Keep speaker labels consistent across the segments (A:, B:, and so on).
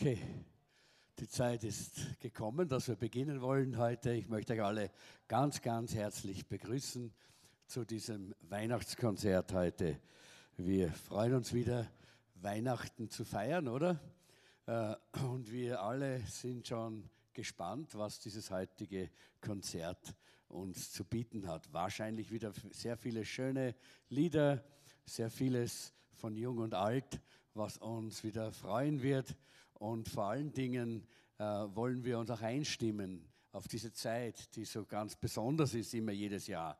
A: Okay, die Zeit ist gekommen, dass wir beginnen wollen heute. Ich möchte euch alle ganz, ganz herzlich begrüßen zu diesem Weihnachtskonzert heute. Wir freuen uns wieder, Weihnachten zu feiern, oder? Äh, und wir alle sind schon gespannt, was dieses heutige Konzert uns zu bieten hat. Wahrscheinlich wieder sehr viele schöne Lieder, sehr vieles von Jung und Alt, was uns wieder freuen wird. Und vor allen Dingen äh, wollen wir uns auch einstimmen auf diese Zeit, die so ganz besonders ist, immer jedes Jahr.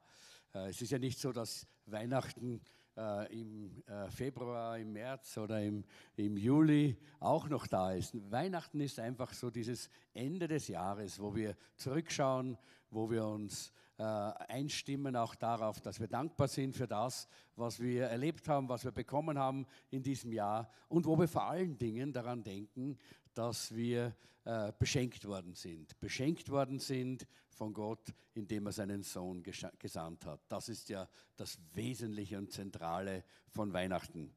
A: Äh, es ist ja nicht so, dass Weihnachten äh, im äh, Februar, im März oder im, im Juli auch noch da ist. Weihnachten ist einfach so dieses Ende des Jahres, wo wir zurückschauen, wo wir uns äh, einstimmen auch darauf, dass wir dankbar sind für das, was wir erlebt haben, was wir bekommen haben in diesem Jahr und wo wir vor allen Dingen daran denken, dass wir äh, beschenkt worden sind. Beschenkt worden sind von Gott, indem er seinen Sohn gesandt hat. Das ist ja das Wesentliche und Zentrale von Weihnachten.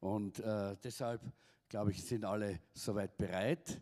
A: Und äh, deshalb, glaube ich, sind alle soweit bereit.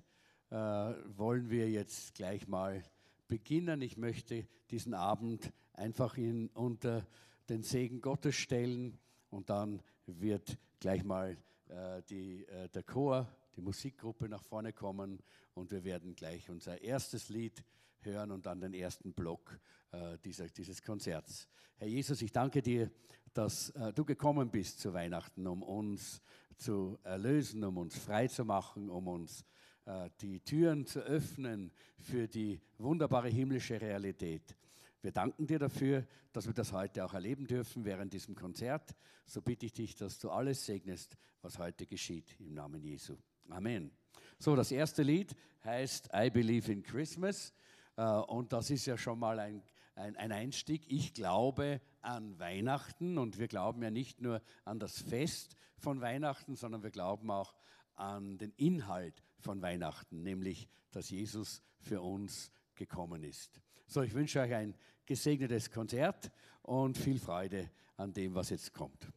A: Äh, wollen wir jetzt gleich mal beginnen. Ich möchte diesen Abend einfach in, unter den Segen Gottes stellen und dann wird gleich mal äh, die, äh, der Chor die Musikgruppe nach vorne kommen und wir werden gleich unser erstes Lied hören und dann den ersten Block äh, dieser, dieses Konzerts. Herr Jesus, ich danke dir, dass äh, du gekommen bist zu Weihnachten, um uns zu erlösen, um uns frei zu machen, um uns äh, die Türen zu öffnen für die wunderbare himmlische Realität. Wir danken dir dafür, dass wir das heute auch erleben dürfen während diesem Konzert. So bitte ich dich, dass du alles segnest, was heute geschieht, im Namen Jesu. Amen. So, das erste Lied heißt I Believe in Christmas. Äh, und das ist ja schon mal ein, ein, ein, Einstieg. Ich glaube an Weihnachten und wir glauben ja nicht nur an das Fest von Weihnachten, sondern wir glauben auch an den Inhalt von Weihnachten, nämlich dass Jesus für uns gekommen ist. So, ich wünsche euch ein gesegnetes Konzert und viel Freude an dem, was jetzt kommt.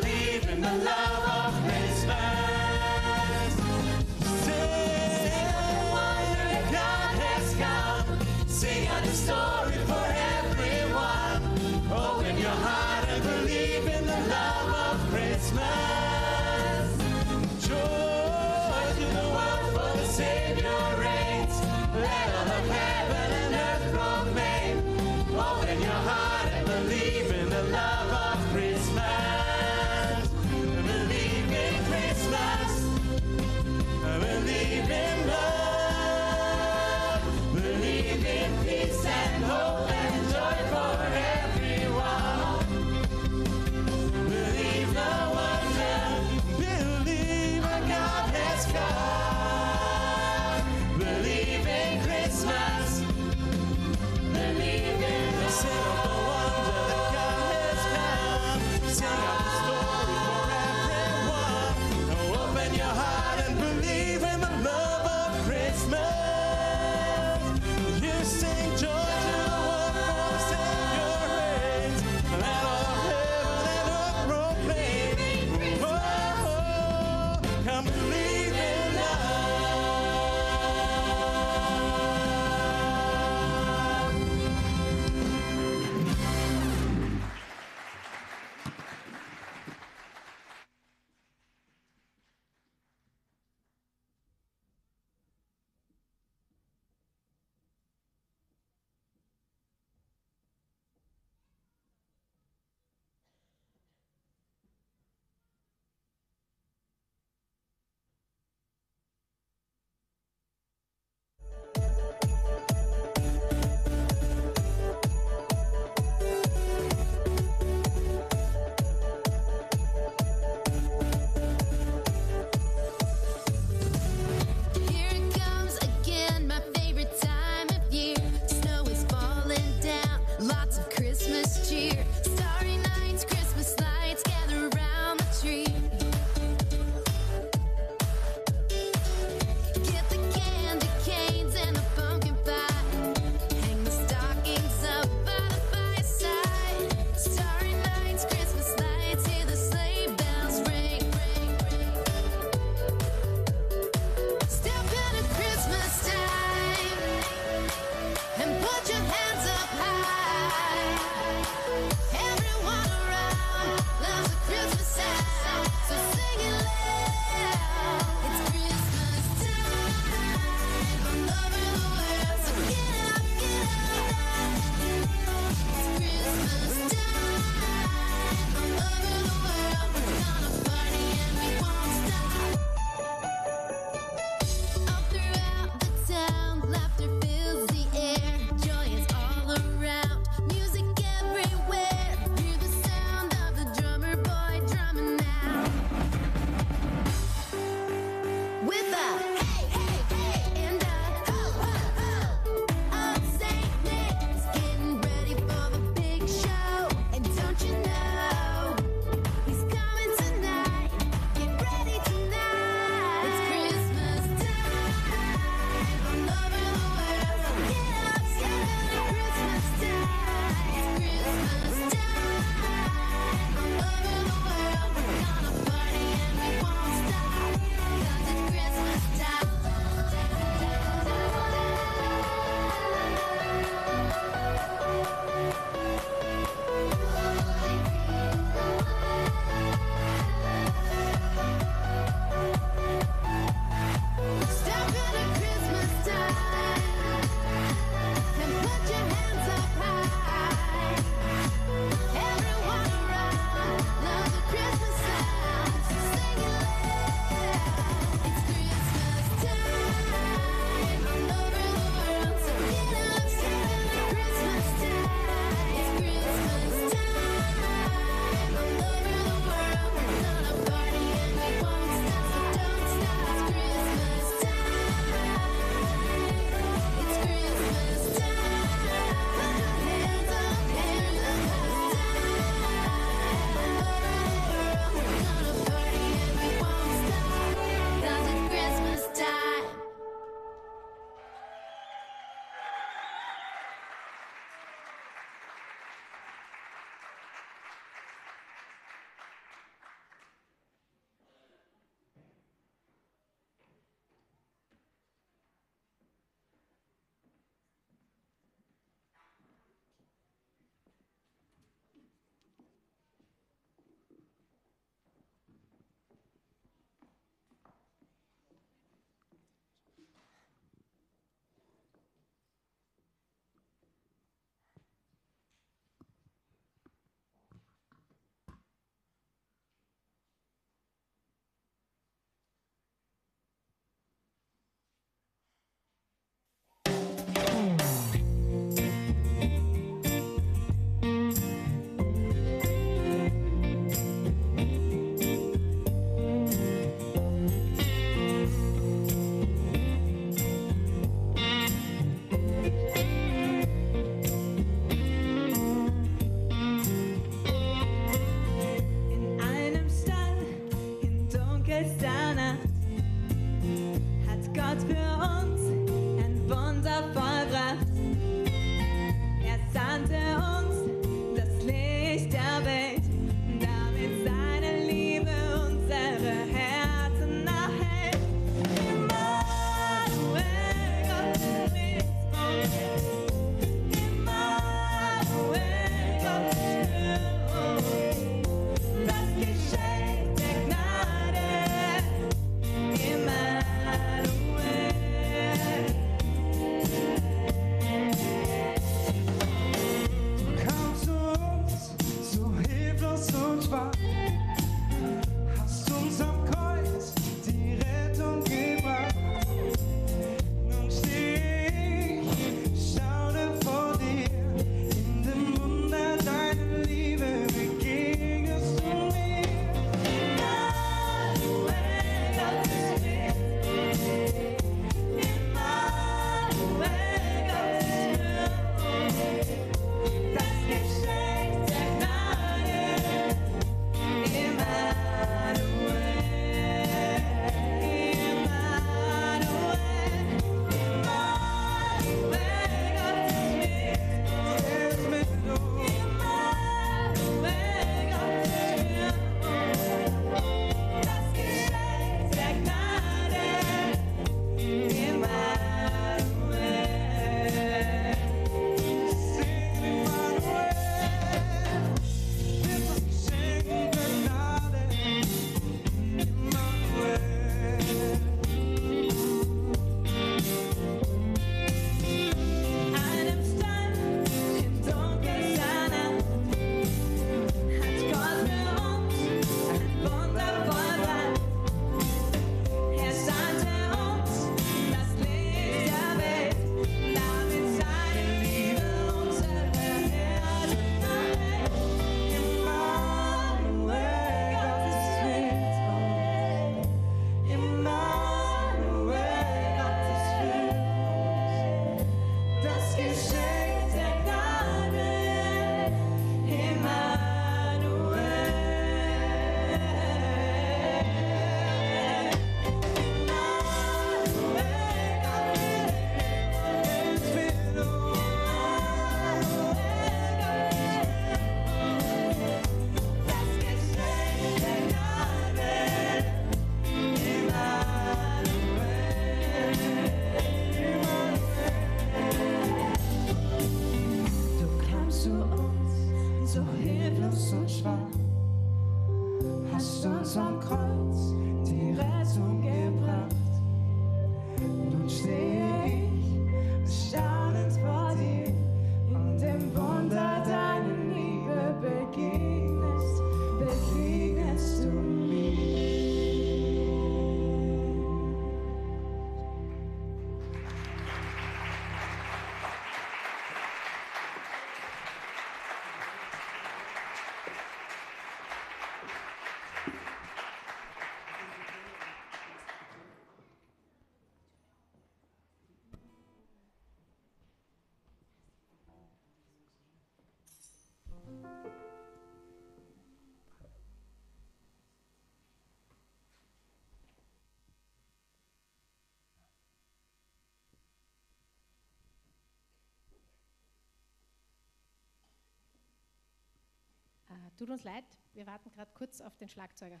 B: Tut uns leid, wir warten gerade kurz auf den Schlagzeuger.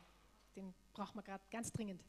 B: Den brauchen wir gerade ganz dringend.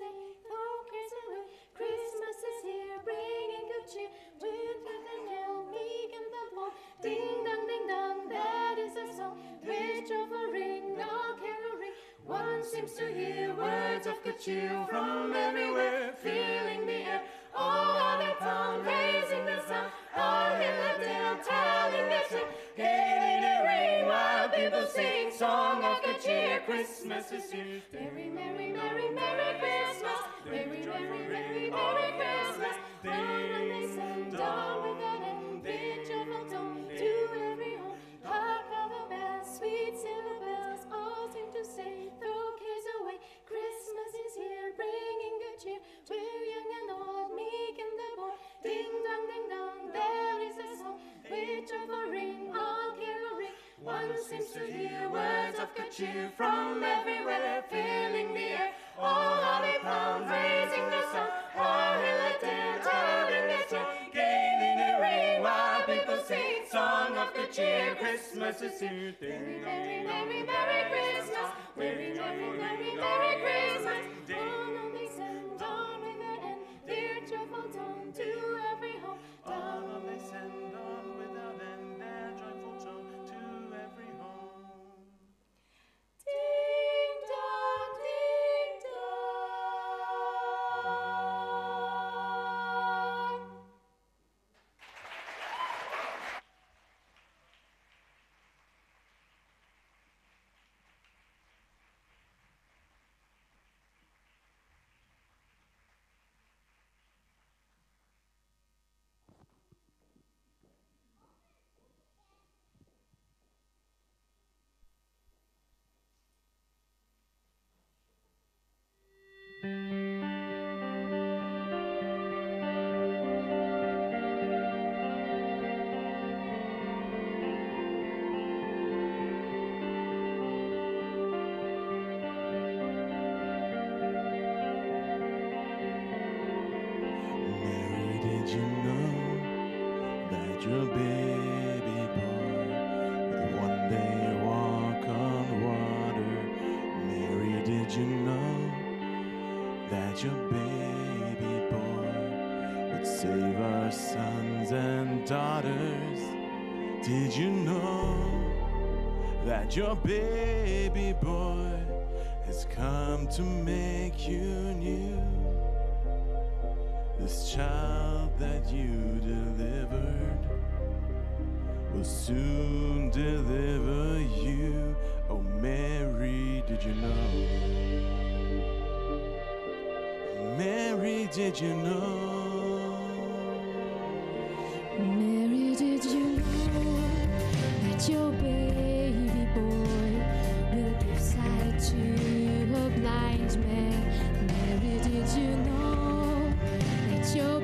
C: say, oh,
D: Christmas, Christmas is here, bringing good cheer. With
C: the
D: Nathaniel, meek and the boy, ding dong, ding dong, that is
C: a song. Which offering, no caroling. One
D: seems to hear words of good cheer from everywhere, filling the air. All other town raising the sound, all in the dale telling the tale. Gay in the ring, while people sing song of Christmas is here. Merry, merry, merry, merry Christmas. Merry, merry, merry, merry Christmas. Seems to hear words of good cheer from everywhere, filling the air. All holly pounds, raising the sound, all hill and dale, telling their tale, gaining the ring while people sing song of good cheer. Christmas is here. Ding, merry, merry, merry Christmas. Merry, merry, merry, merry Christmas. Down on they send, down with their end, their joyful tone to
C: Did you know that your baby boy has come to make you new? This child that you delivered will soon deliver you. Oh, Mary, did you know? Mary, did you know?
D: Mary, to a blind man? Mary, did you know your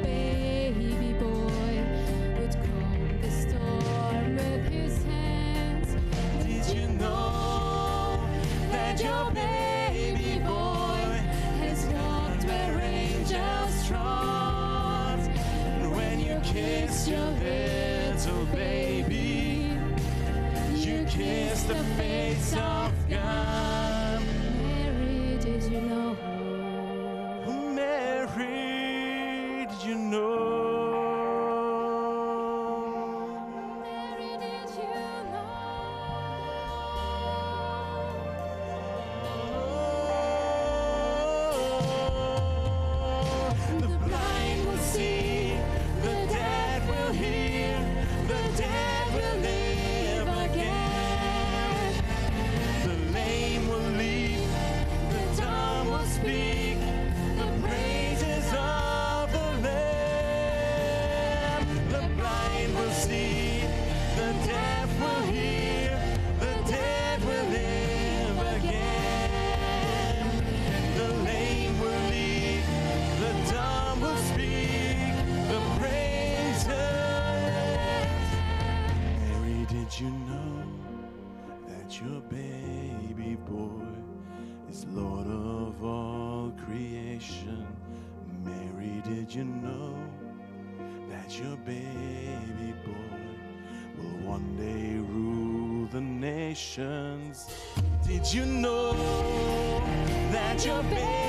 C: you know that your baby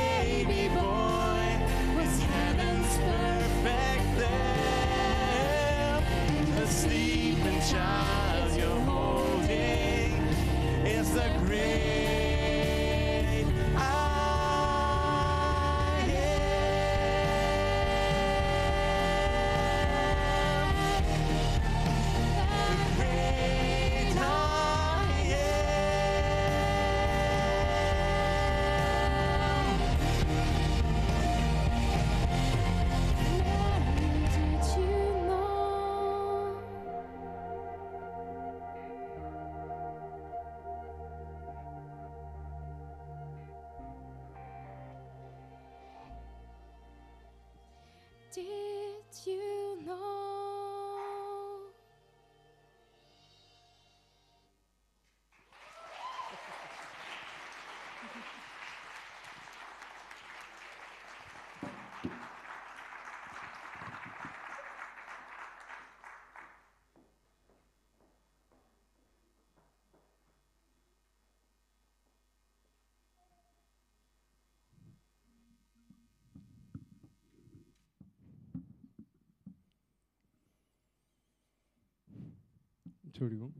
E: Entschuldigung.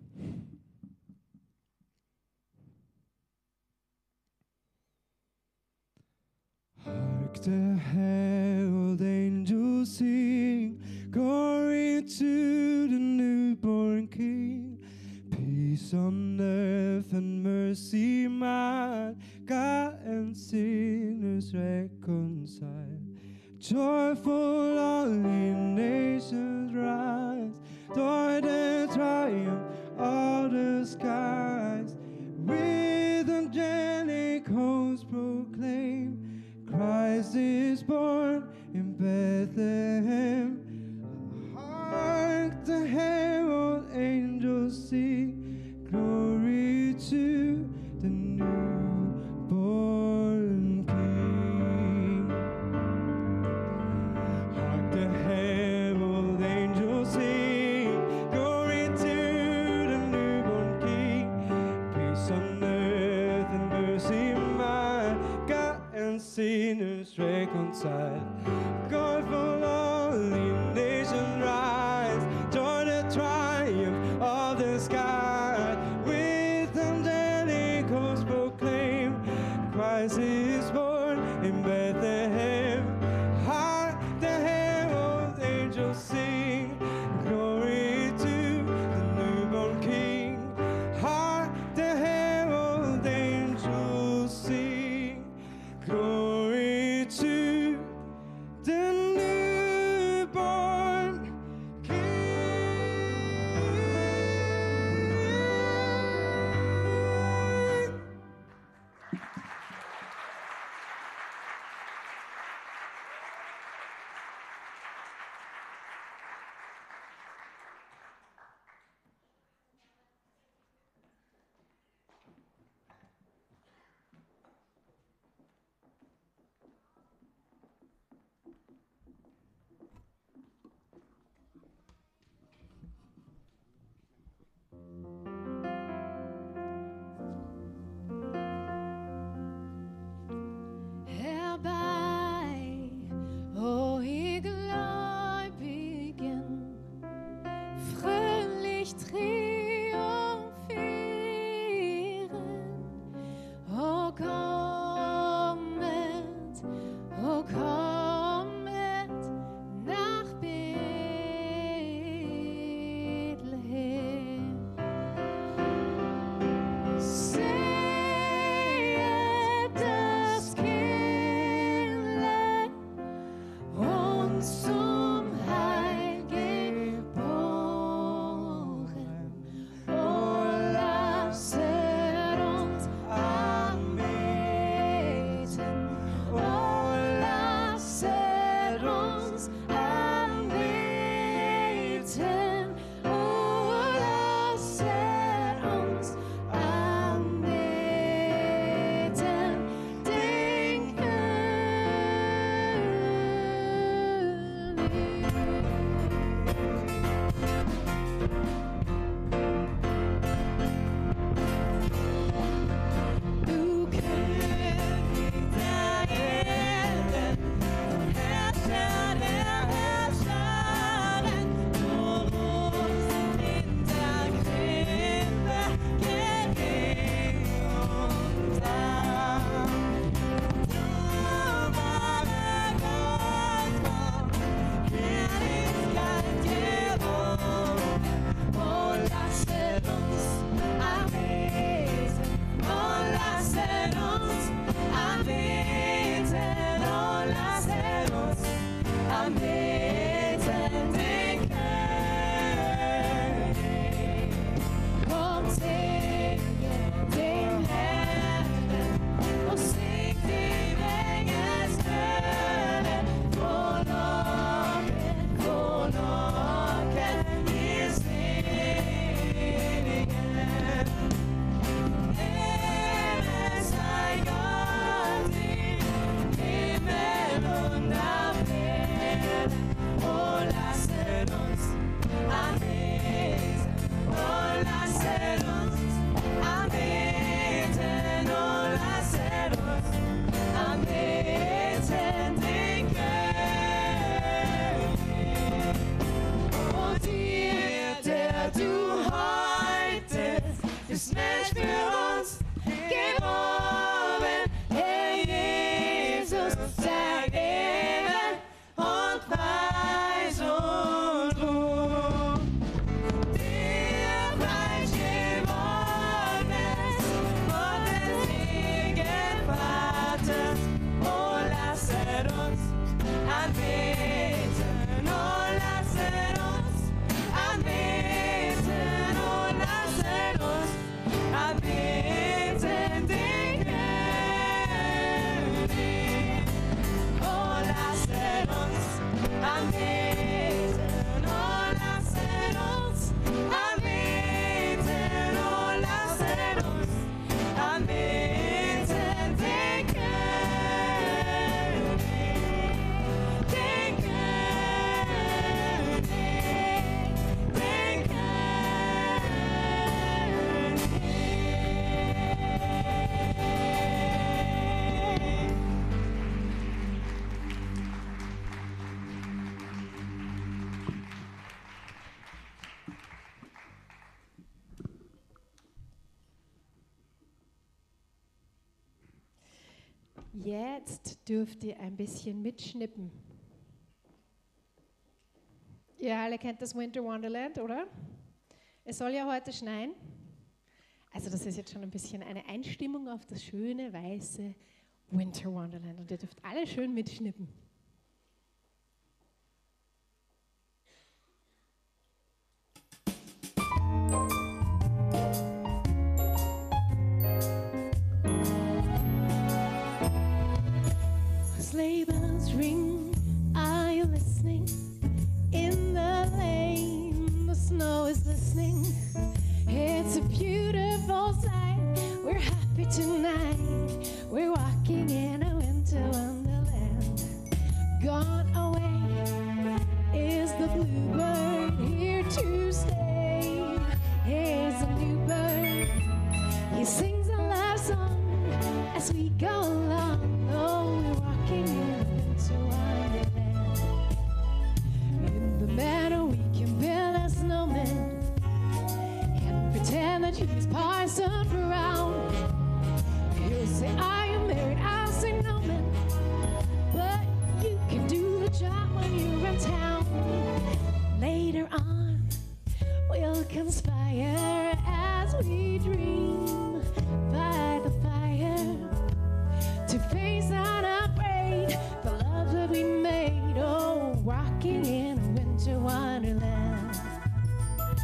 E: Hark the herald
B: dürft ihr ein bisschen mitschnippen. Ihr alle kennt das Winter Wonderland, oder? Es soll ja heute schneien. Also das ist jetzt schon ein bisschen eine Einstimmung auf das schöne, weiße Winter Wonderland. Und ihr dürft alle schön mitschnippen. Sleigh bells ring, are you listening? In the lane, the snow is listening. It's a beautiful sight. We're happy tonight. We're walking in a winter wonderland. Gone away is the bluebird. Here to stay is a new bird. He sings a love song as we go along. Oh, in a winter wonderland. In the meadow, we can build a snowman and pretend that he's Parson Brown. He'll say, Are you married? I'll say, No, man. But you can do the job when you're in town. Later on, we'll conspire as we dream by the fire to face unafraid the love that we made. Oh, rocking in a winter wonderland.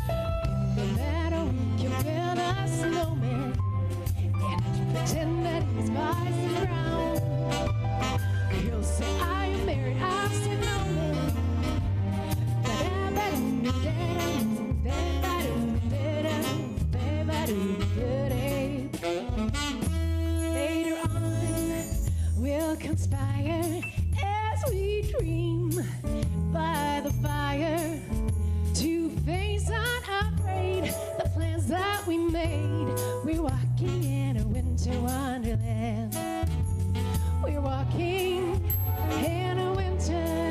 B: In the meadow, we can build a snowman and pretend that he's Bison Brown. He'll say, Are you married? I'll No, man. Later conspire as we dream by the fire to face unafraid the plans that we made. We're walking in a winter wonderland. We're walking in a winter.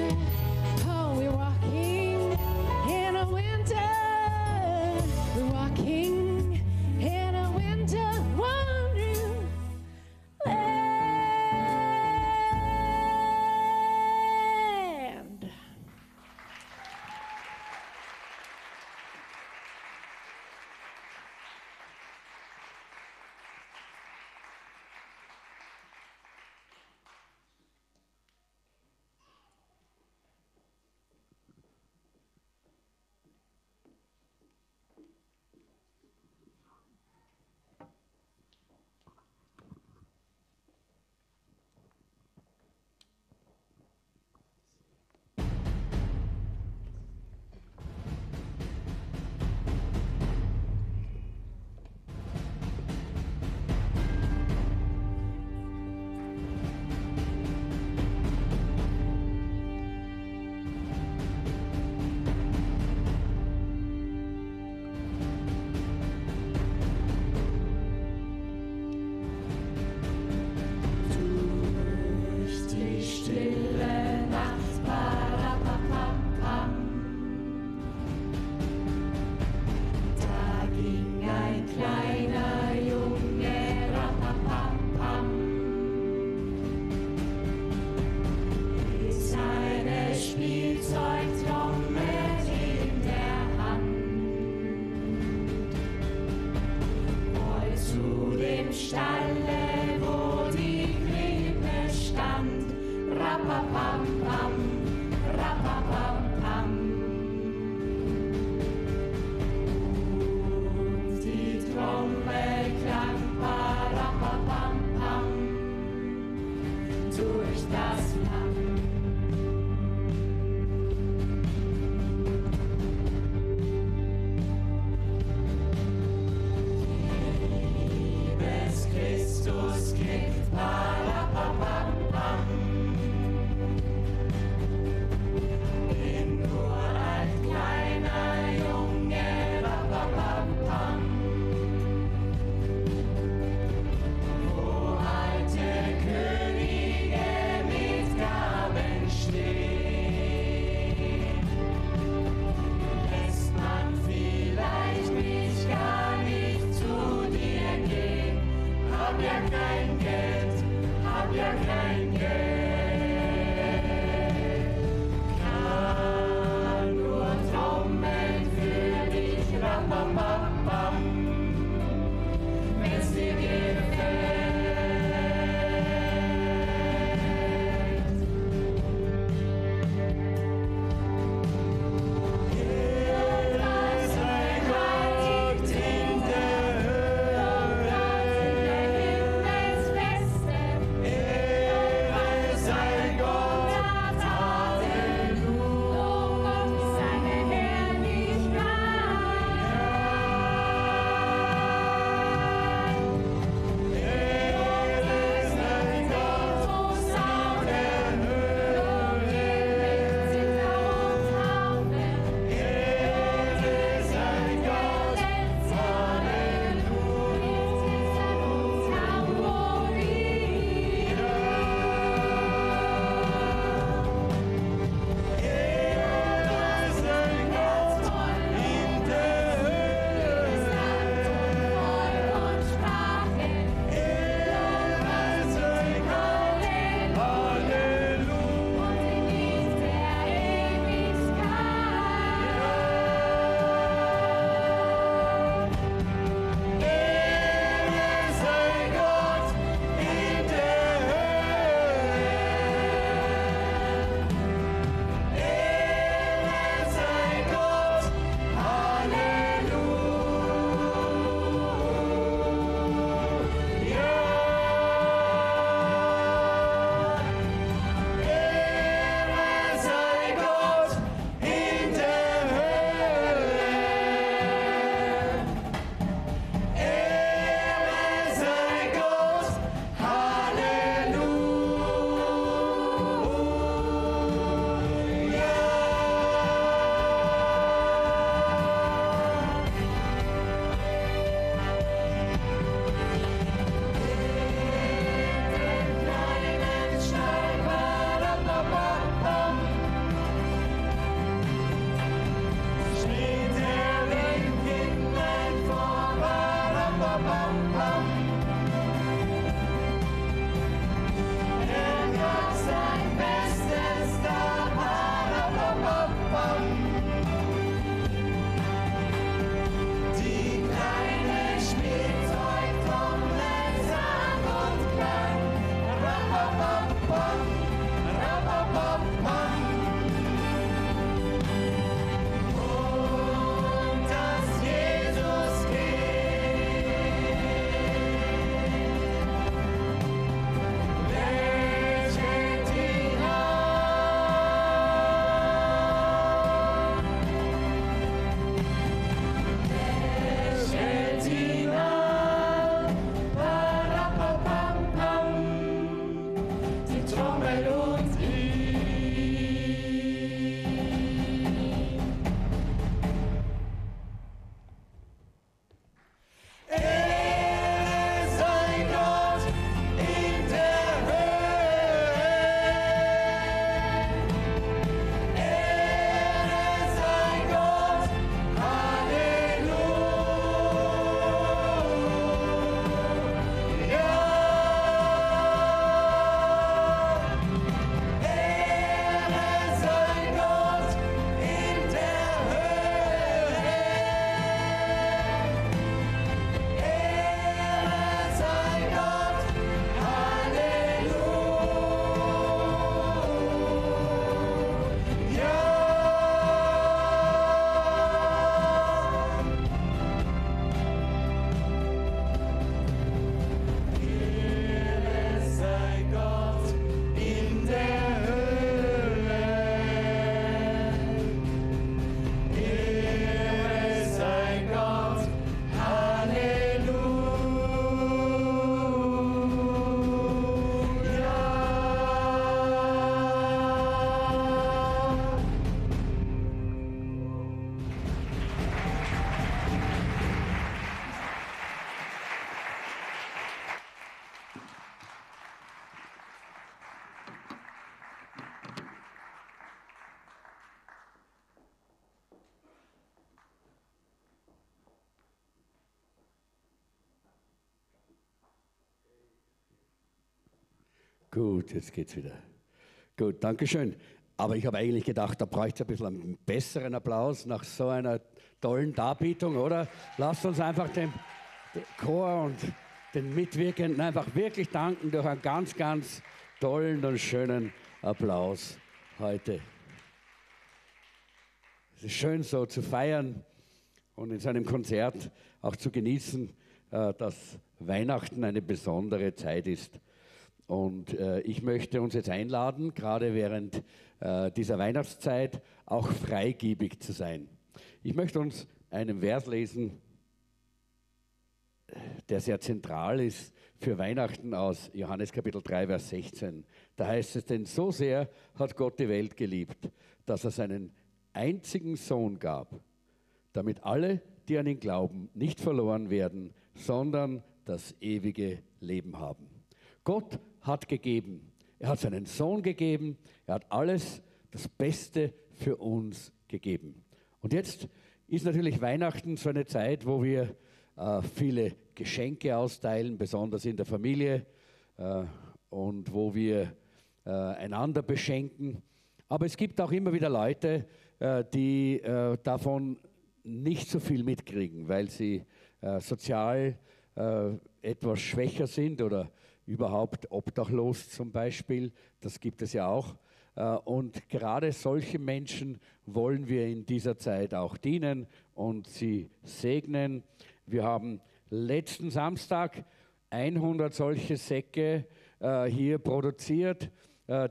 E: Hab ja kein Geld,
D: ja kein
A: Gut, jetzt geht's wieder. Gut, Dankeschön. Aber ich habe eigentlich gedacht, da bräuchte es ein bisschen einen besseren Applaus nach so einer tollen Darbietung, oder? Lasst uns einfach dem, dem Chor und den Mitwirkenden einfach wirklich danken durch einen ganz, ganz tollen und schönen Applaus heute. Es ist schön so zu feiern und in seinem Konzert auch zu genießen, äh, dass Weihnachten eine besondere Zeit ist. Und äh, ich möchte uns jetzt einladen, gerade während äh, dieser Weihnachtszeit auch freigebig zu sein. Ich möchte uns einen Vers lesen, der sehr zentral ist für Weihnachten aus Johannes Kapitel 3, Vers 16. Da heißt es, denn so sehr hat Gott die Welt geliebt, dass er seinen einzigen Sohn gab, damit alle, die an ihn glauben, nicht verloren werden, sondern das ewige Leben haben. Gott hat gegeben. Er hat seinen Sohn gegeben. Er hat alles, das Beste für uns gegeben. Und jetzt ist natürlich Weihnachten so eine Zeit, wo wir äh, viele Geschenke austeilen, besonders in der Familie äh, und wo wir äh, einander beschenken. Aber es gibt auch immer wieder Leute, äh, die äh, davon nicht so viel mitkriegen, weil sie äh, sozial etwas schwächer sind oder überhaupt obdachlos zum Beispiel. Das gibt es ja auch. Äh, Und gerade solche Menschen wollen wir in dieser Zeit auch dienen und sie segnen. Wir haben letzten Samstag 100 solche Säcke äh, hier produziert,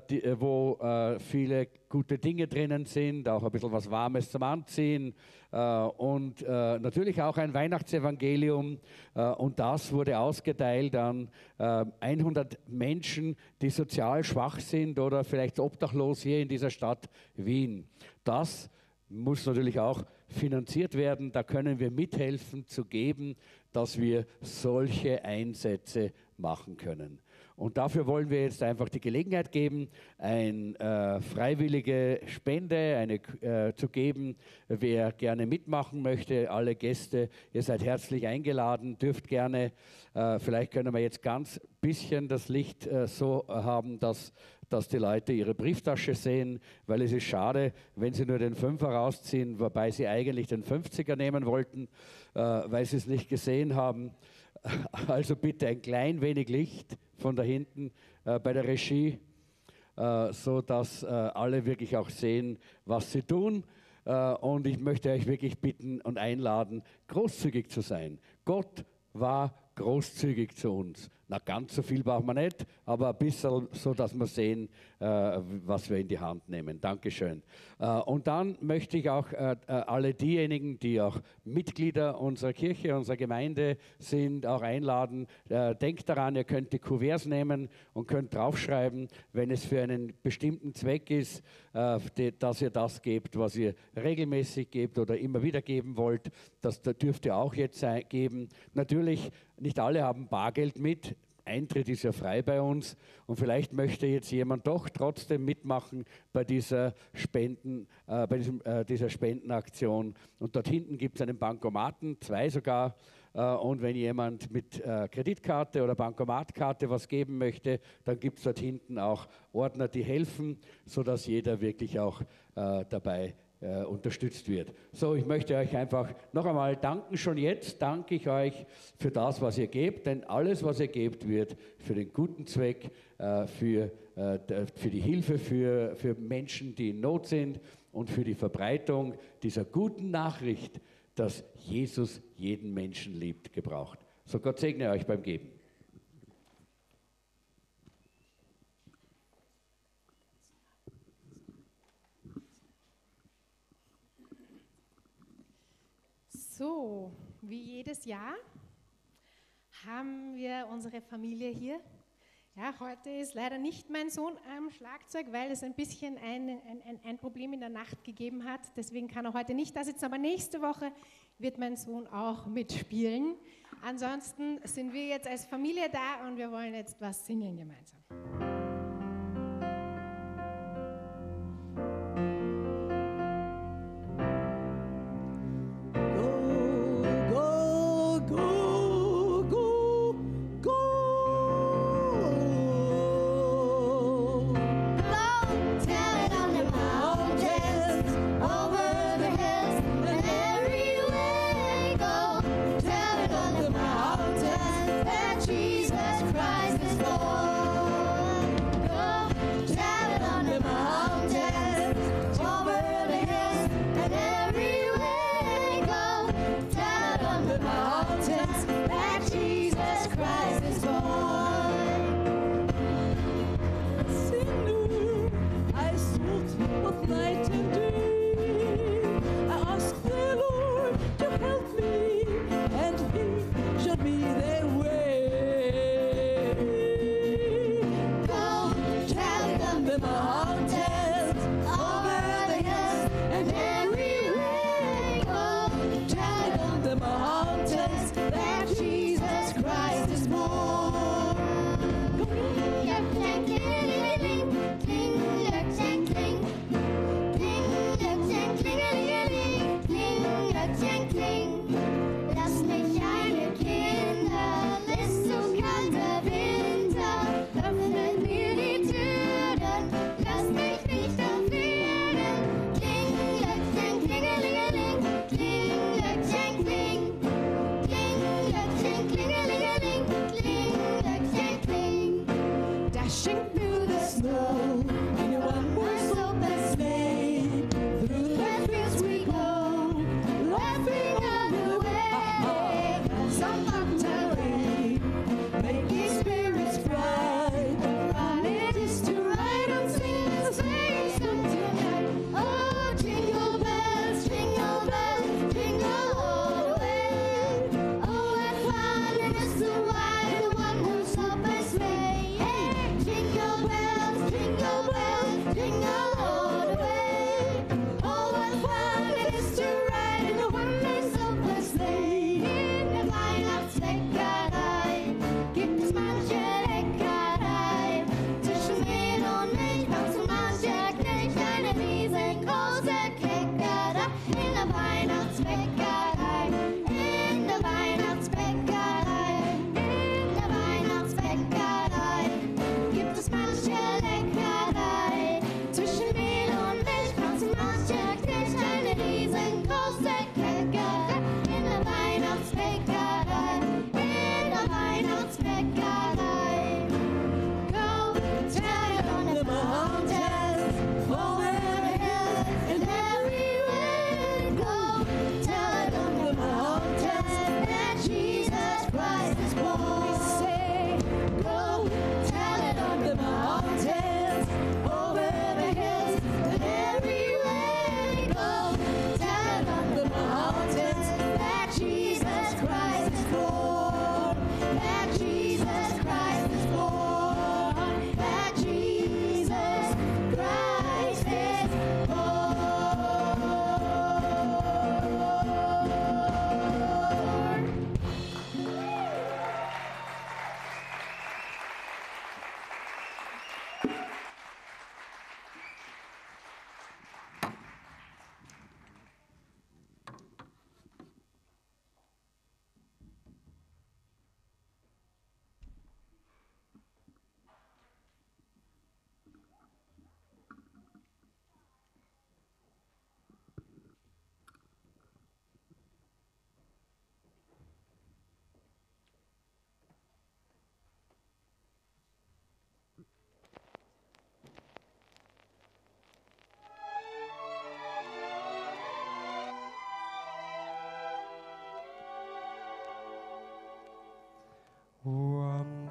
A: die, äh, wo äh, viele gute Dinge drinnen sind, auch ein bisschen was Warmes zum Anziehen äh, und äh, natürlich auch ein Weihnachtsevangelium. Äh, und das wurde ausgeteilt an äh, 100 Menschen, die sozial schwach sind oder vielleicht obdachlos hier in dieser Stadt Wien. Das muss natürlich auch finanziert werden. Da können wir mithelfen zu geben, dass wir solche Einsätze machen können. Und dafür wollen wir jetzt einfach die Gelegenheit geben, eine äh, freiwillige Spende eine, äh, zu geben. Wer gerne mitmachen möchte, alle Gäste, ihr seid herzlich eingeladen, dürft gerne, äh, vielleicht können wir jetzt ganz bisschen das Licht äh, so haben, dass dass die Leute ihre Brieftasche sehen, weil es ist schade, wenn sie nur den Fünfer rausziehen, wobei sie eigentlich den 50er nehmen wollten, äh, weil sie es nicht gesehen haben. Also bitte ein klein wenig Licht von da hinten äh, bei der Regie, äh, so dass äh, alle wirklich auch sehen, was sie tun. Äh, und ich möchte euch wirklich bitten und einladen, großzügig zu sein. Gott war großzügig zu uns. Na, ganz so viel braucht man nicht, aber ein bisschen so, dass wir sehen, äh, was wir in die Hand nehmen. Dankeschön. Äh, und dann möchte ich auch äh, äh, alle diejenigen, die auch Mitglieder unserer Kirche, unserer Gemeinde sind, auch einladen. Äh, denkt daran, ihr könnt die Kuverts nehmen und könnt draufschreiben, wenn es für einen bestimmten Zweck ist, dass ihr das gebt, was ihr regelmäßig gebt oder immer wieder geben wollt. Das da dürft ihr auch jetzt geben. Natürlich, nicht alle haben Bargeld mit. Eintritt ist ja frei bei uns und vielleicht möchte jetzt jemand doch trotzdem mitmachen bei dieser Spenden, äh, bei diesem, äh, dieser Spendenaktion. Und dort hinten gibt es einen Bankomaten, zwei sogar. Äh, und wenn jemand mit äh, Kreditkarte oder Bankomatkarte was geben möchte, dann gibt es dort hinten auch Ordner, die helfen, sodass jeder wirklich auch äh, dabei unterstützt wird. So, ich möchte euch einfach noch einmal danken. Schon jetzt danke ich euch für das, was ihr gebt, denn alles, was ihr gebt, wird für den guten Zweck, für, für die Hilfe für, für Menschen, die in Not sind und für die Verbreitung dieser guten Nachricht, dass Jesus jeden Menschen liebt, gebraucht. So, Gott segne euch beim Geben.
B: So, wie jedes Jahr haben wir unsere Familie hier. Ja, heute ist leider nicht mein Sohn am Schlagzeug, weil es ein bisschen ein, ein, ein, Problem in der Nacht gegeben hat. Deswegen kann er heute nicht da sitzen, aber nächste Woche wird mein Sohn auch mitspielen. Ansonsten sind wir jetzt als Familie da und wir wollen jetzt was singen gemeinsam.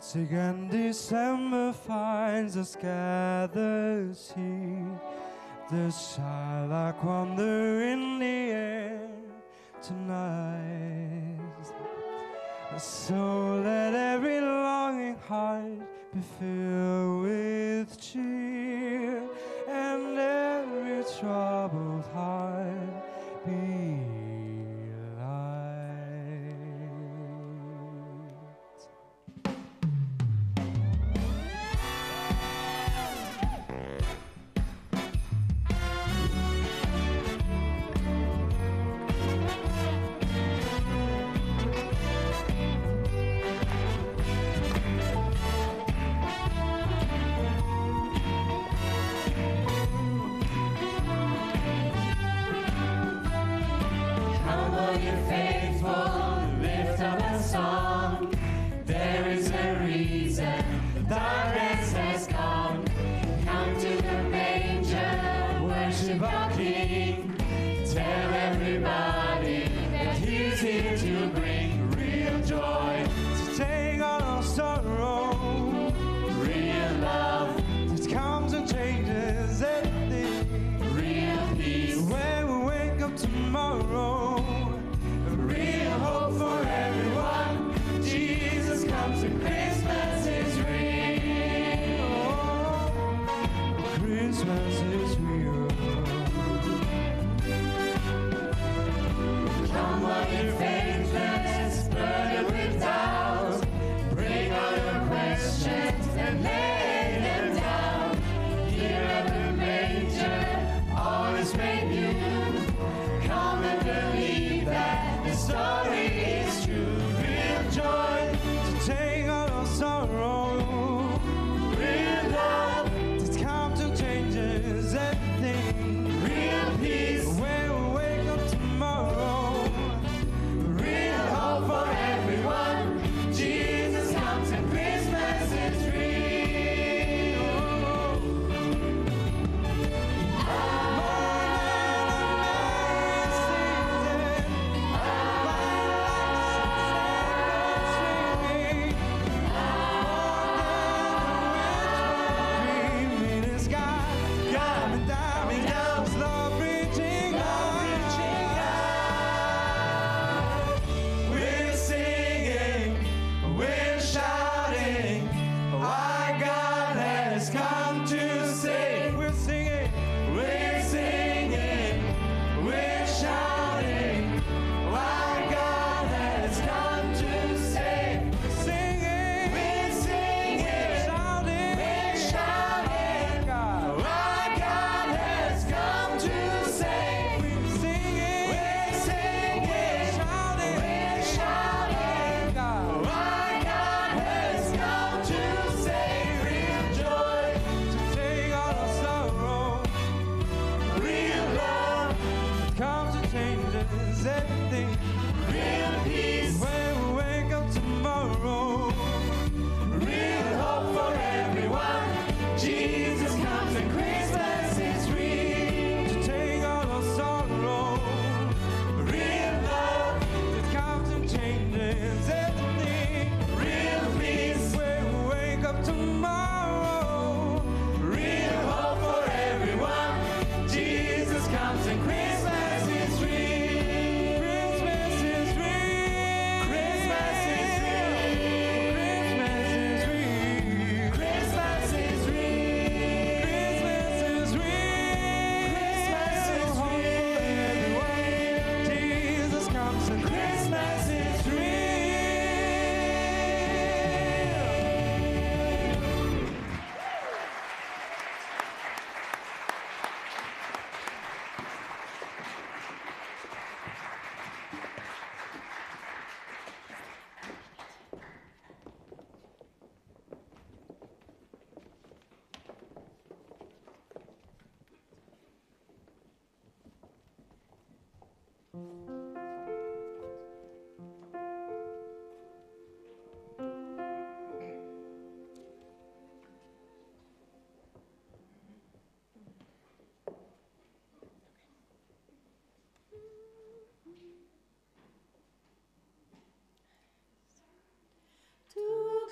E: Once again December finds us gathered here. The lilac wander in the air tonight. So let every longing heart be filled with cheer And every troubled heart Thy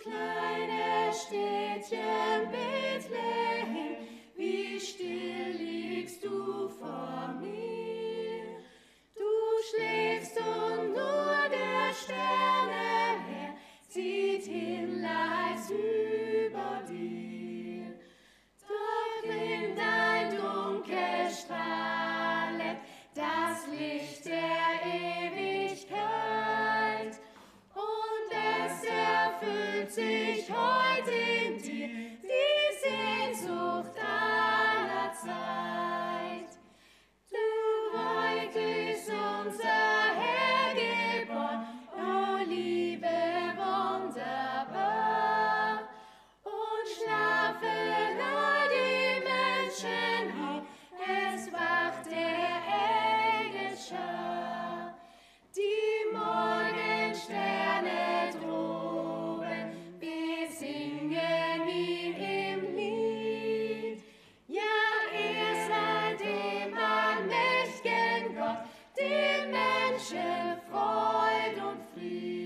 D: Du kleines Städtchen Bethlehem, wie still Freude und Frieden.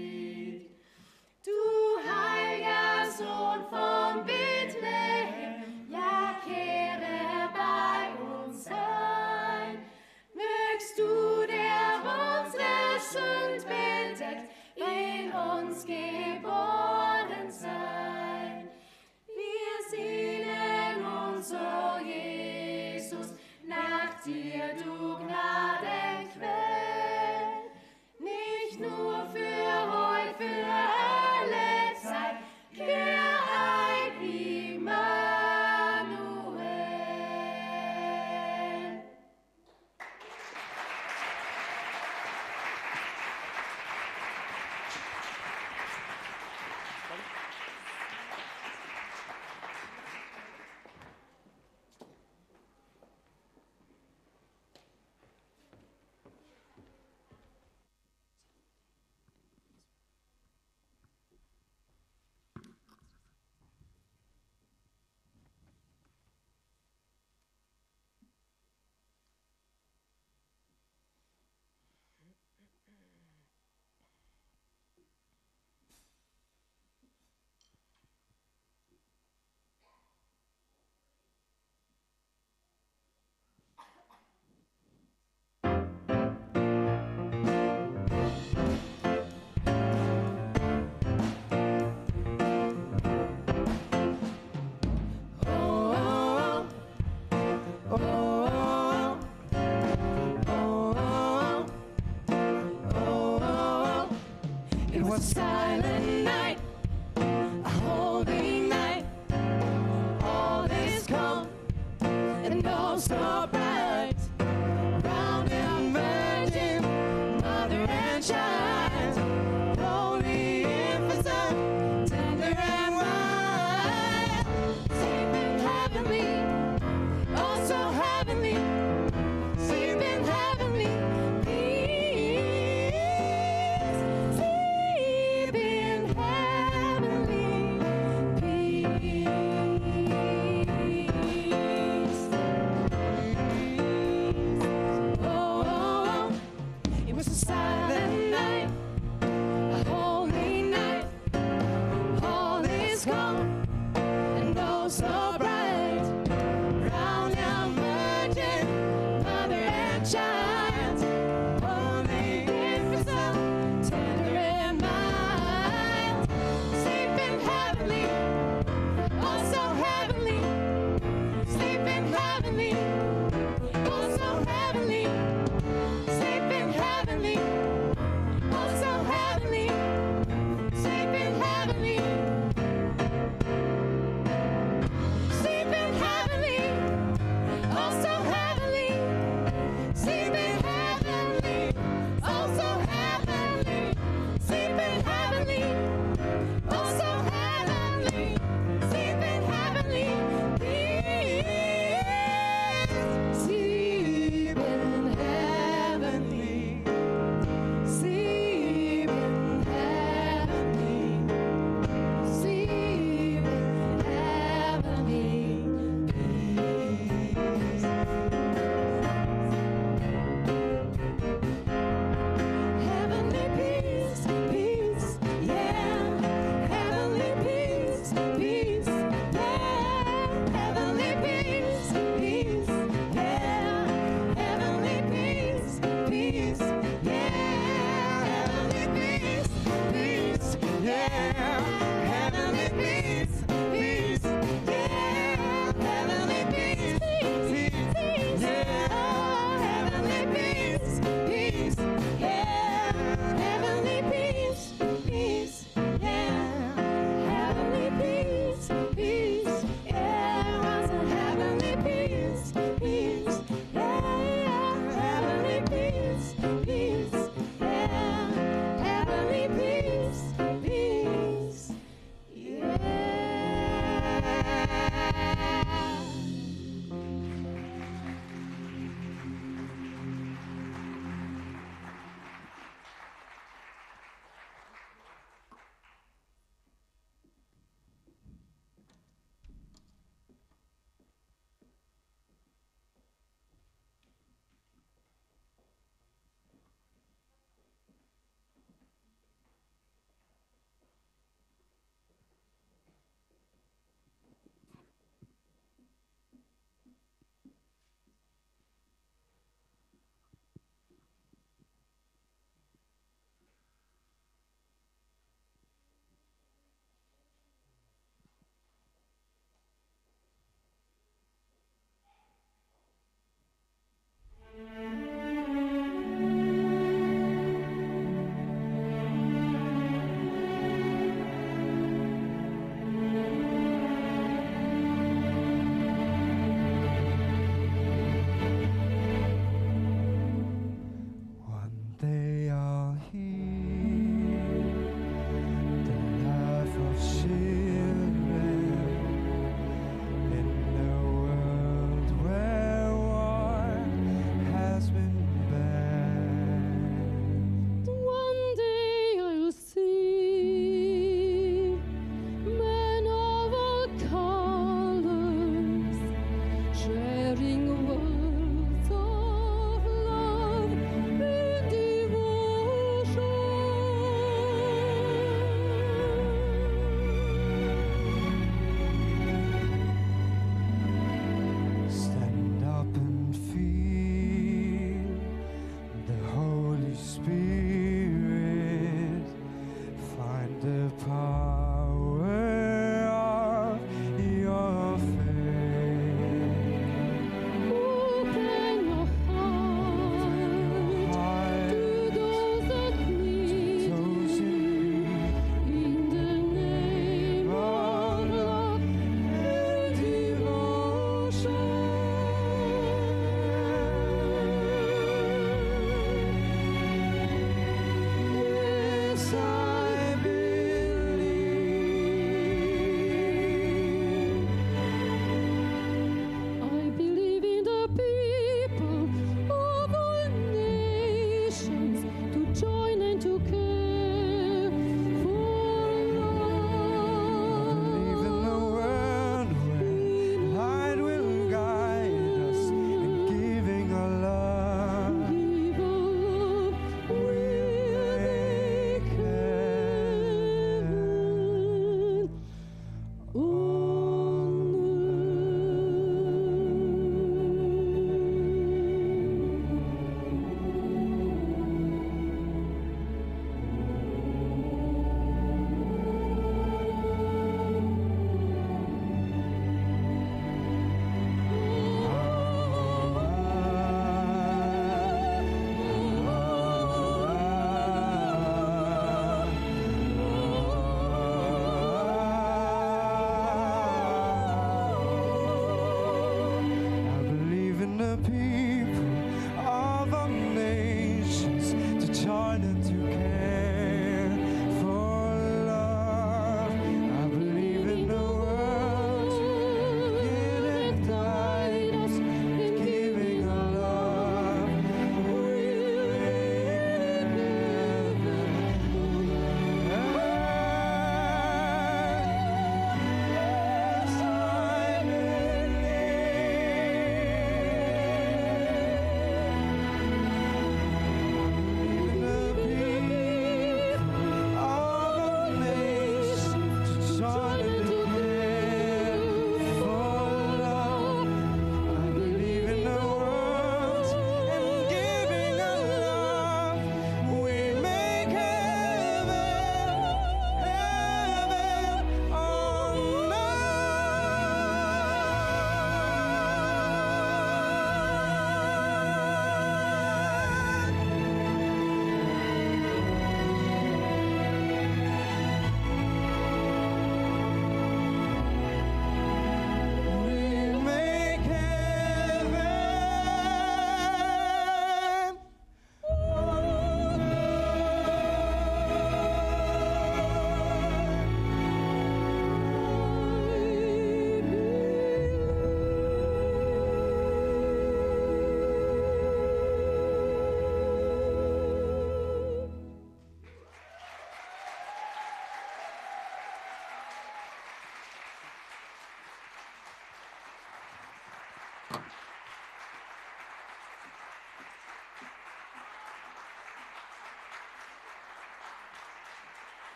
D: outside.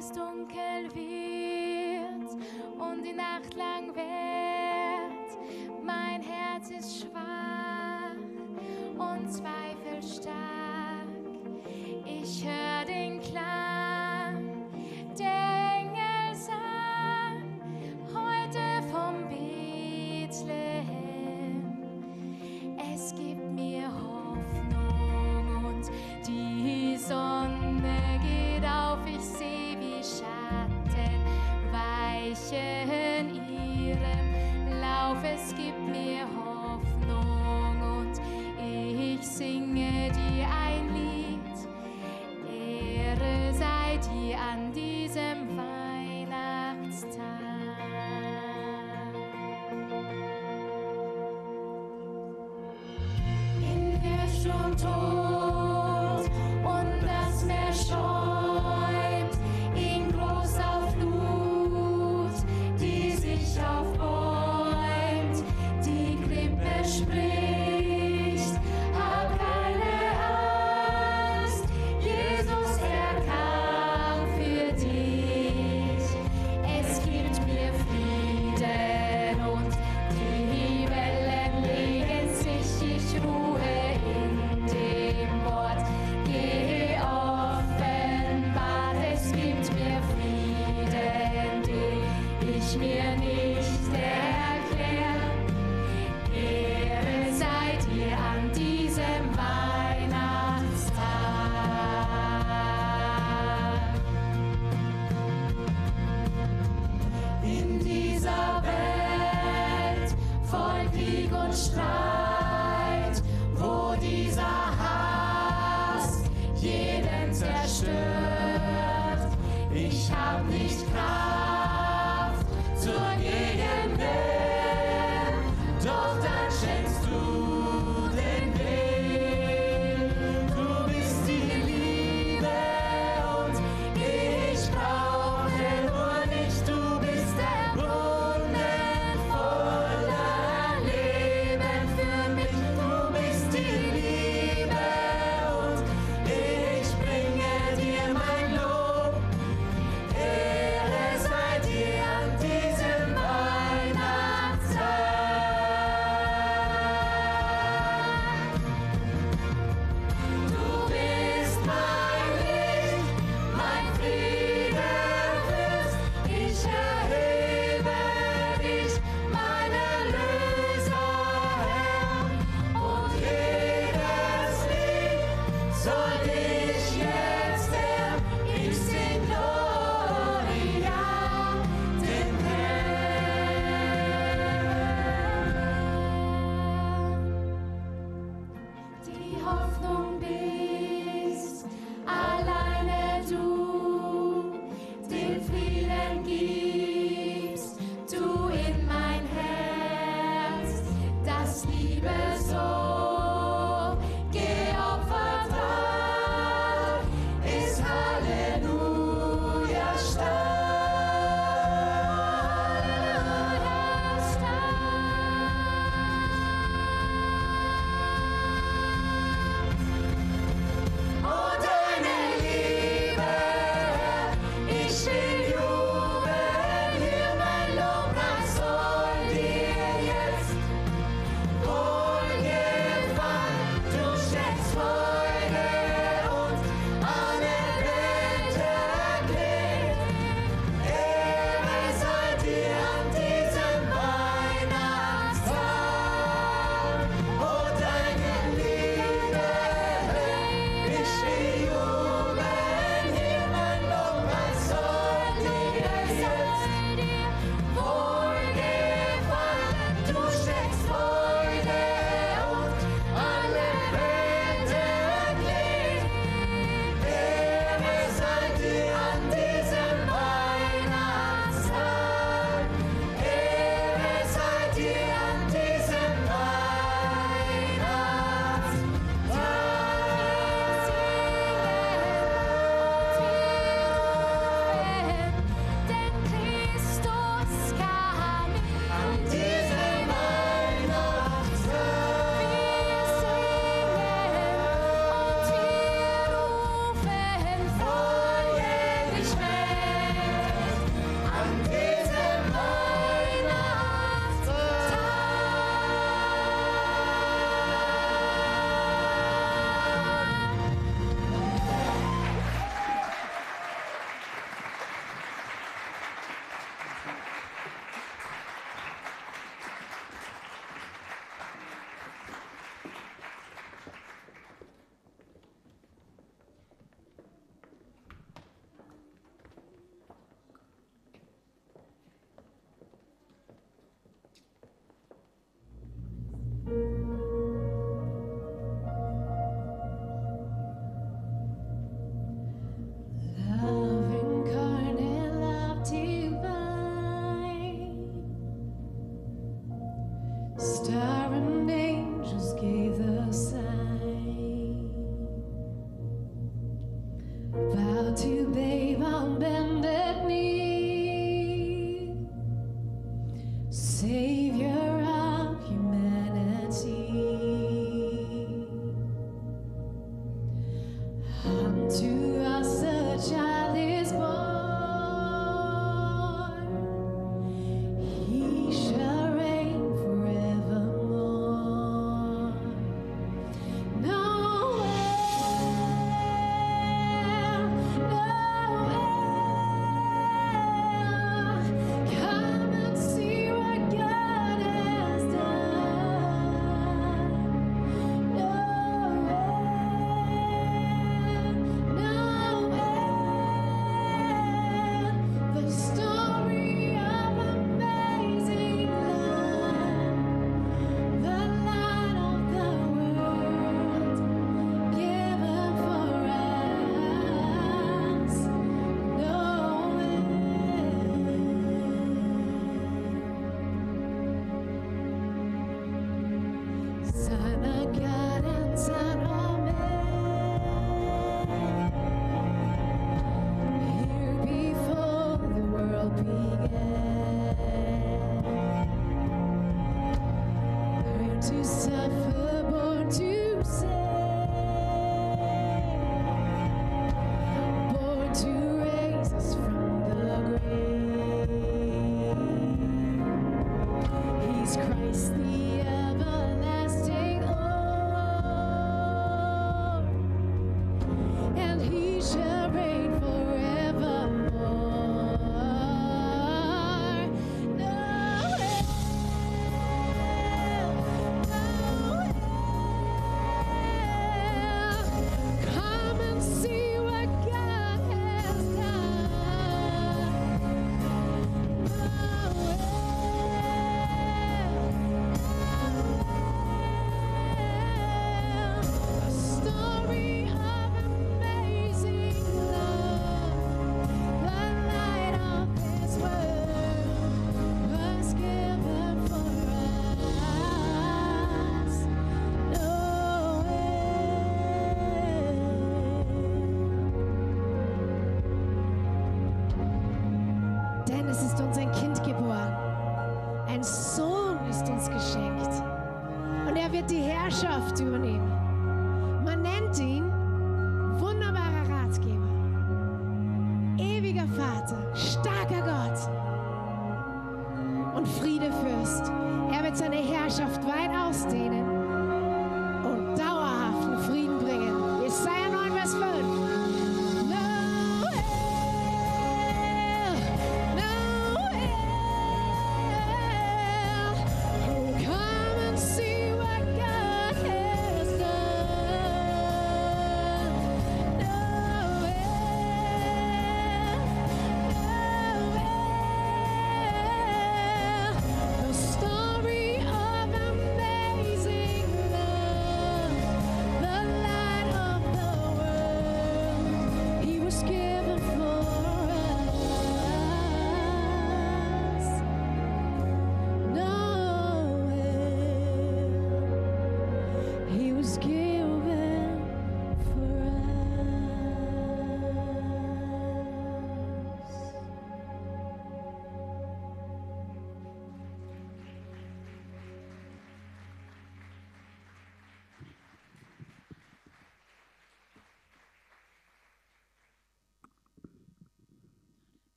D: es dunkel wird und die Nacht lang währt. Mein Herz ist schwach. die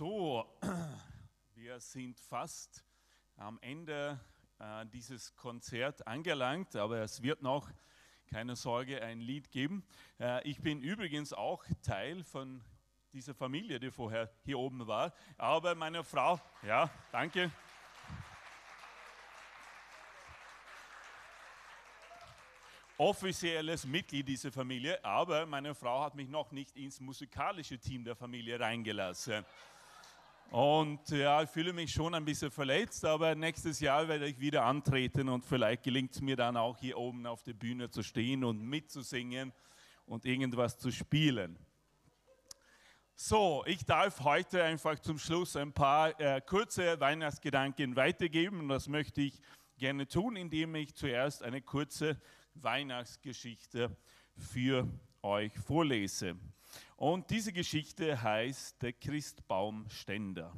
F: So, wir sind fast am Ende äh, dieses Konzert angelangt, aber es wird noch, keine Sorge, ein Lied geben. Äh, ich bin übrigens auch Teil von dieser Familie, die vorher hier oben war, aber meine Frau, ja, danke. offizielles Mitglied dieser Familie, aber meine Frau hat mich noch nicht ins musikalische Team der Familie reingelassen. Und ja, ich fühle mich schon ein bisschen verletzt, aber nächstes Jahr werde ich wieder antreten und vielleicht gelingt es mir dann auch hier oben auf der Bühne zu stehen und mitzusingen und irgendwas zu spielen. So, ich darf heute einfach zum Schluss ein paar äh, kurze Weihnachtsgedanken weitergeben und das möchte ich gerne tun, indem ich zuerst eine kurze Weihnachtsgeschichte für euch vorlese. Und diese Geschichte heißt Der Christbaumständer.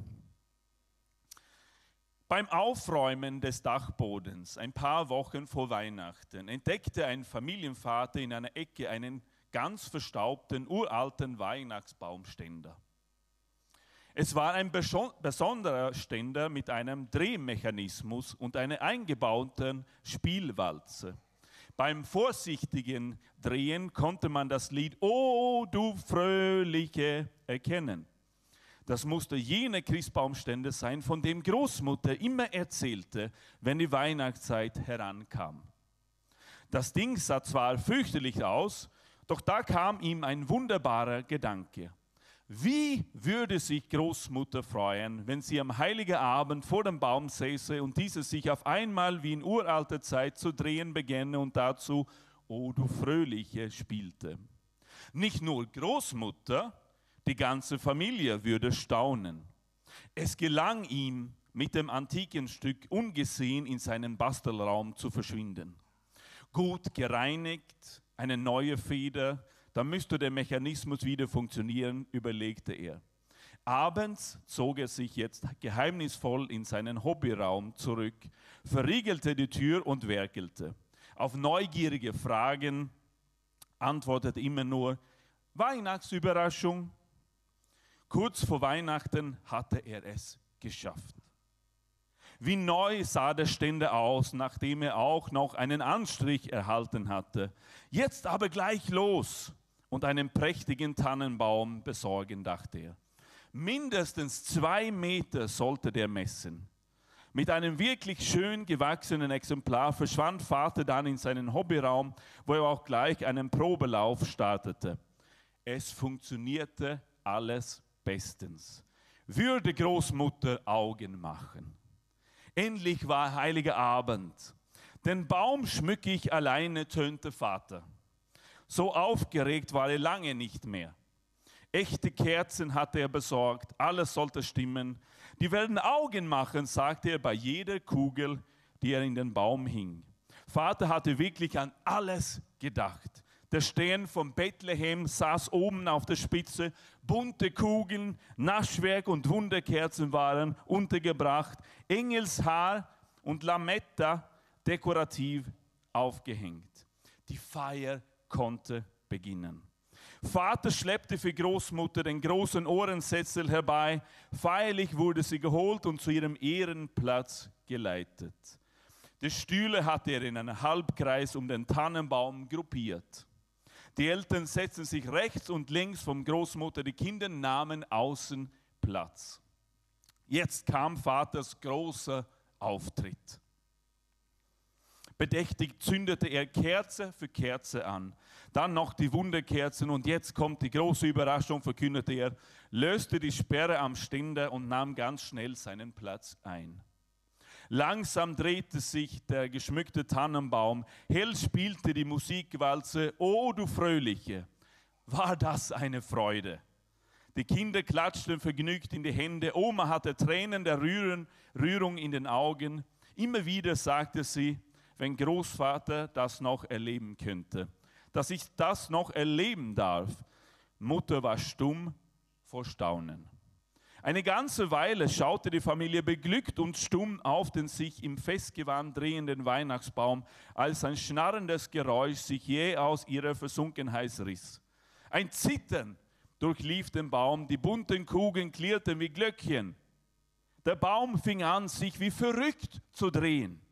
F: Beim Aufräumen des Dachbodens, ein paar Wochen vor Weihnachten, entdeckte ein Familienvater in einer Ecke einen ganz verstaubten, uralten Weihnachtsbaumständer. Es war ein beso- besonderer Ständer mit einem Drehmechanismus und einer eingebauten Spielwalze. Beim vorsichtigen Drehen konnte man das Lied O du Fröhliche erkennen. Das musste jene Christbaumstände sein, von dem Großmutter immer erzählte, wenn die Weihnachtszeit herankam. Das Ding sah zwar fürchterlich aus, doch da kam ihm ein wunderbarer Gedanke. Wie würde sich Großmutter freuen, wenn sie am heiligen Abend vor dem Baum säße und dieser sich auf einmal wie in uralter Zeit zu drehen beginne und dazu O du Fröhliche spielte. Nicht nur Großmutter, die ganze Familie würde staunen. Es gelang ihm, mit dem antiken Stück ungesehen in seinen Bastelraum zu verschwinden. Gut gereinigt, eine neue Feder, dann müsste der Mechanismus wieder funktionieren, überlegte er. Abends zog er sich jetzt geheimnisvoll in seinen Hobbyraum zurück, verriegelte die Tür und werkelte. Auf neugierige Fragen antwortete immer nur Weihnachtsüberraschung. Kurz vor Weihnachten hatte er es geschafft. Wie neu sah der Ständer aus, nachdem er auch noch einen Anstrich erhalten hatte. Jetzt aber gleich los und einen prächtigen Tannenbaum besorgen, dachte er. Mindestens zwei Meter sollte der messen. Mit einem wirklich schön gewachsenen Exemplar verschwand Vater dann in seinen Hobbyraum, wo er auch gleich einen Probelauf startete. Es funktionierte alles bestens. Würde Großmutter Augen machen. Endlich war heiliger Abend. Den Baum schmücke ich alleine, tönte Vater. So aufgeregt war er lange nicht mehr. Echte Kerzen hatte er besorgt, alles sollte stimmen. Die werden Augen machen, sagte er bei jeder Kugel, die er in den Baum hing. Vater hatte wirklich an alles gedacht. Der Stern von Bethlehem saß oben auf der Spitze, bunte Kugeln, Naschwerk und Wunderkerzen waren untergebracht, Engelshaar und Lametta dekorativ aufgehängt. Die Feier konnte beginnen. Vater schleppte für Großmutter den großen Ohrensessel herbei. Feierlich wurde sie geholt und zu ihrem Ehrenplatz geleitet. Die Stühle hatte er in einem Halbkreis um den Tannenbaum gruppiert. Die Eltern setzten sich rechts und links vom Großmutter, die Kinder nahmen außen Platz. Jetzt kam Vaters großer Auftritt. Bedächtig zündete er Kerze für Kerze an. Dann noch die Wunderkerzen und jetzt kommt die große Überraschung, verkündete er, löste die Sperre am Ständer und nahm ganz schnell seinen Platz ein. Langsam drehte sich der geschmückte Tannenbaum, hell spielte die Musikwalze, O du Fröhliche, war das eine Freude. Die Kinder klatschten vergnügt in die Hände, Oma hatte Tränen der Rührung in den Augen. Immer wieder sagte sie, wenn Großvater das noch erleben könnte, dass ich das noch erleben darf. Mutter war stumm vor Staunen. Eine ganze Weile schaute die Familie beglückt und stumm auf den sich im Festgewand drehenden Weihnachtsbaum, als ein schnarrendes Geräusch sich jäh aus ihrer Versunkenheit riss. Ein Zittern durchlief den Baum, die bunten Kugeln klirrten wie Glöckchen. Der Baum fing an, sich wie verrückt zu drehen.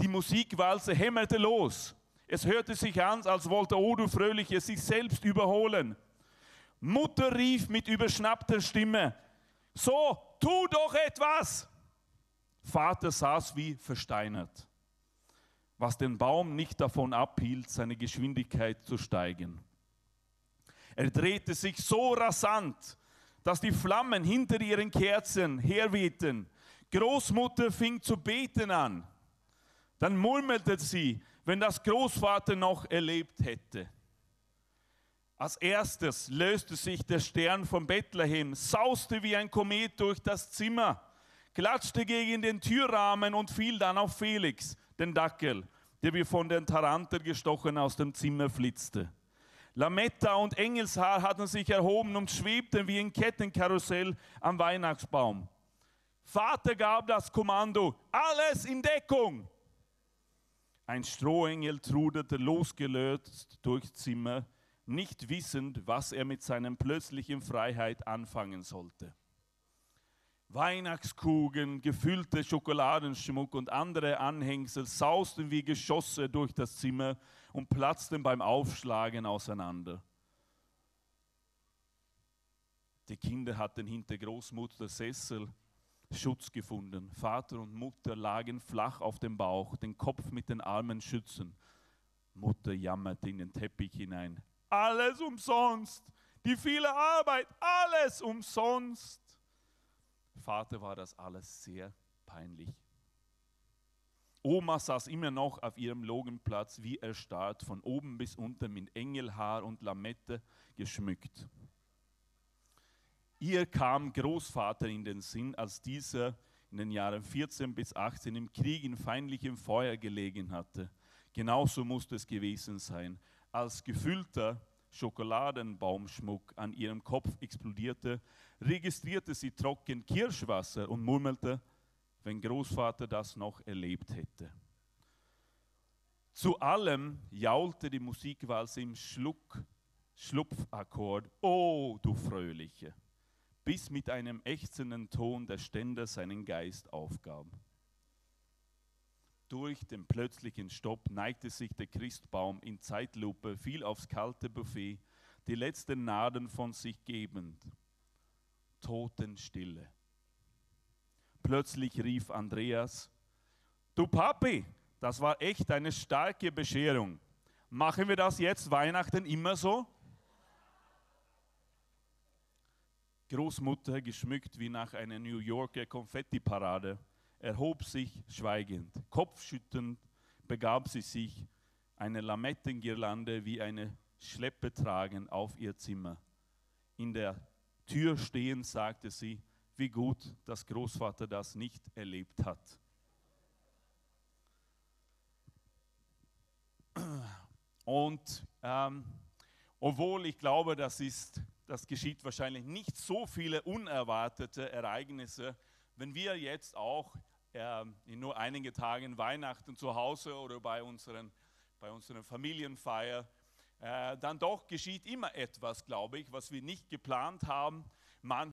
F: Die Musikwalze hämmerte los. Es hörte sich an, als wollte Odu Fröhliche sich selbst überholen. Mutter rief mit überschnappter Stimme, so, tu doch etwas. Vater saß wie versteinert, was den Baum nicht davon abhielt, seine Geschwindigkeit zu steigern. Er drehte sich so rasant, dass die Flammen hinter ihren Kerzen herwehten. Großmutter fing zu beten an. Dann murmelte sie, wenn das Großvater noch erlebt hätte. Als erstes löste sich der Stern von Bethlehem, sauste wie ein Komet durch das Zimmer, klatschte gegen den Türrahmen und fiel dann auf Felix, den Dackel, der wie von den Tarantel gestochen aus dem Zimmer flitzte. Lametta und Engelshaar hatten sich erhoben und schwebten wie ein Kettenkarussell am Weihnachtsbaum. Vater gab das Kommando, alles in Deckung. Ein Strohengel truderte losgelöst durchs Zimmer, nicht wissend, was er mit seiner plötzlichen Freiheit anfangen sollte. Weihnachtskugeln, gefüllte Schokoladenschmuck und andere Anhängsel sausten wie Geschosse durch das Zimmer und platzten beim Aufschlagen auseinander. Die Kinder hatten hinter Großmutter Sessel Schutz gefunden. Vater und Mutter lagen flach auf dem Bauch, den Kopf mit den Armen schützen. Mutter jammerte in den Teppich hinein. Alles umsonst, die viele Arbeit, alles umsonst. Vater war das alles sehr peinlich. Oma saß immer noch auf ihrem Logenplatz wie erstarrt, von oben bis unten mit Engelhaar und Lamette geschmückt. Ihr kam Großvater in den Sinn, als dieser in den Jahren 14 bis 18 im Krieg in feindlichem Feuer gelegen hatte. Genauso musste es gewesen sein. Als gefüllter Schokoladenbaumschmuck an ihrem Kopf explodierte, registrierte sie trocken Kirschwasser und murmelte, wenn Großvater das noch erlebt hätte. Zu allem jaulte die Musikwalze im Schluck, Schlupfakkord, oh du Fröhliche, bis mit einem ächzenden Ton der Ständer seinen Geist aufgab. Durch den plötzlichen Stopp neigte sich der Christbaum in Zeitlupe, fiel aufs kalte Buffet, die letzten Nadeln von sich gebend. Totenstille. Plötzlich rief Andreas, du Papi, das war echt eine starke Bescherung. Machen wir das jetzt Weihnachten immer so? Großmutter, geschmückt wie nach einer New Yorker Konfettiparade, erhob sich schweigend. Kopfschütternd begab sie sich, eine Lamettengirlande wie eine Schleppe tragend auf ihr Zimmer. In der Tür stehend sagte sie, wie gut, dass Großvater das nicht erlebt hat. Und ähm, obwohl ich glaube, das, ist, das geschieht wahrscheinlich nicht so viele unerwartete Ereignisse, wenn wir jetzt auch ähm, in nur einigen Tagen Weihnachten zu Hause oder bei unseren, bei unseren Familienfeier, äh, dann doch geschieht immer etwas, glaube ich, was wir nicht geplant haben. Man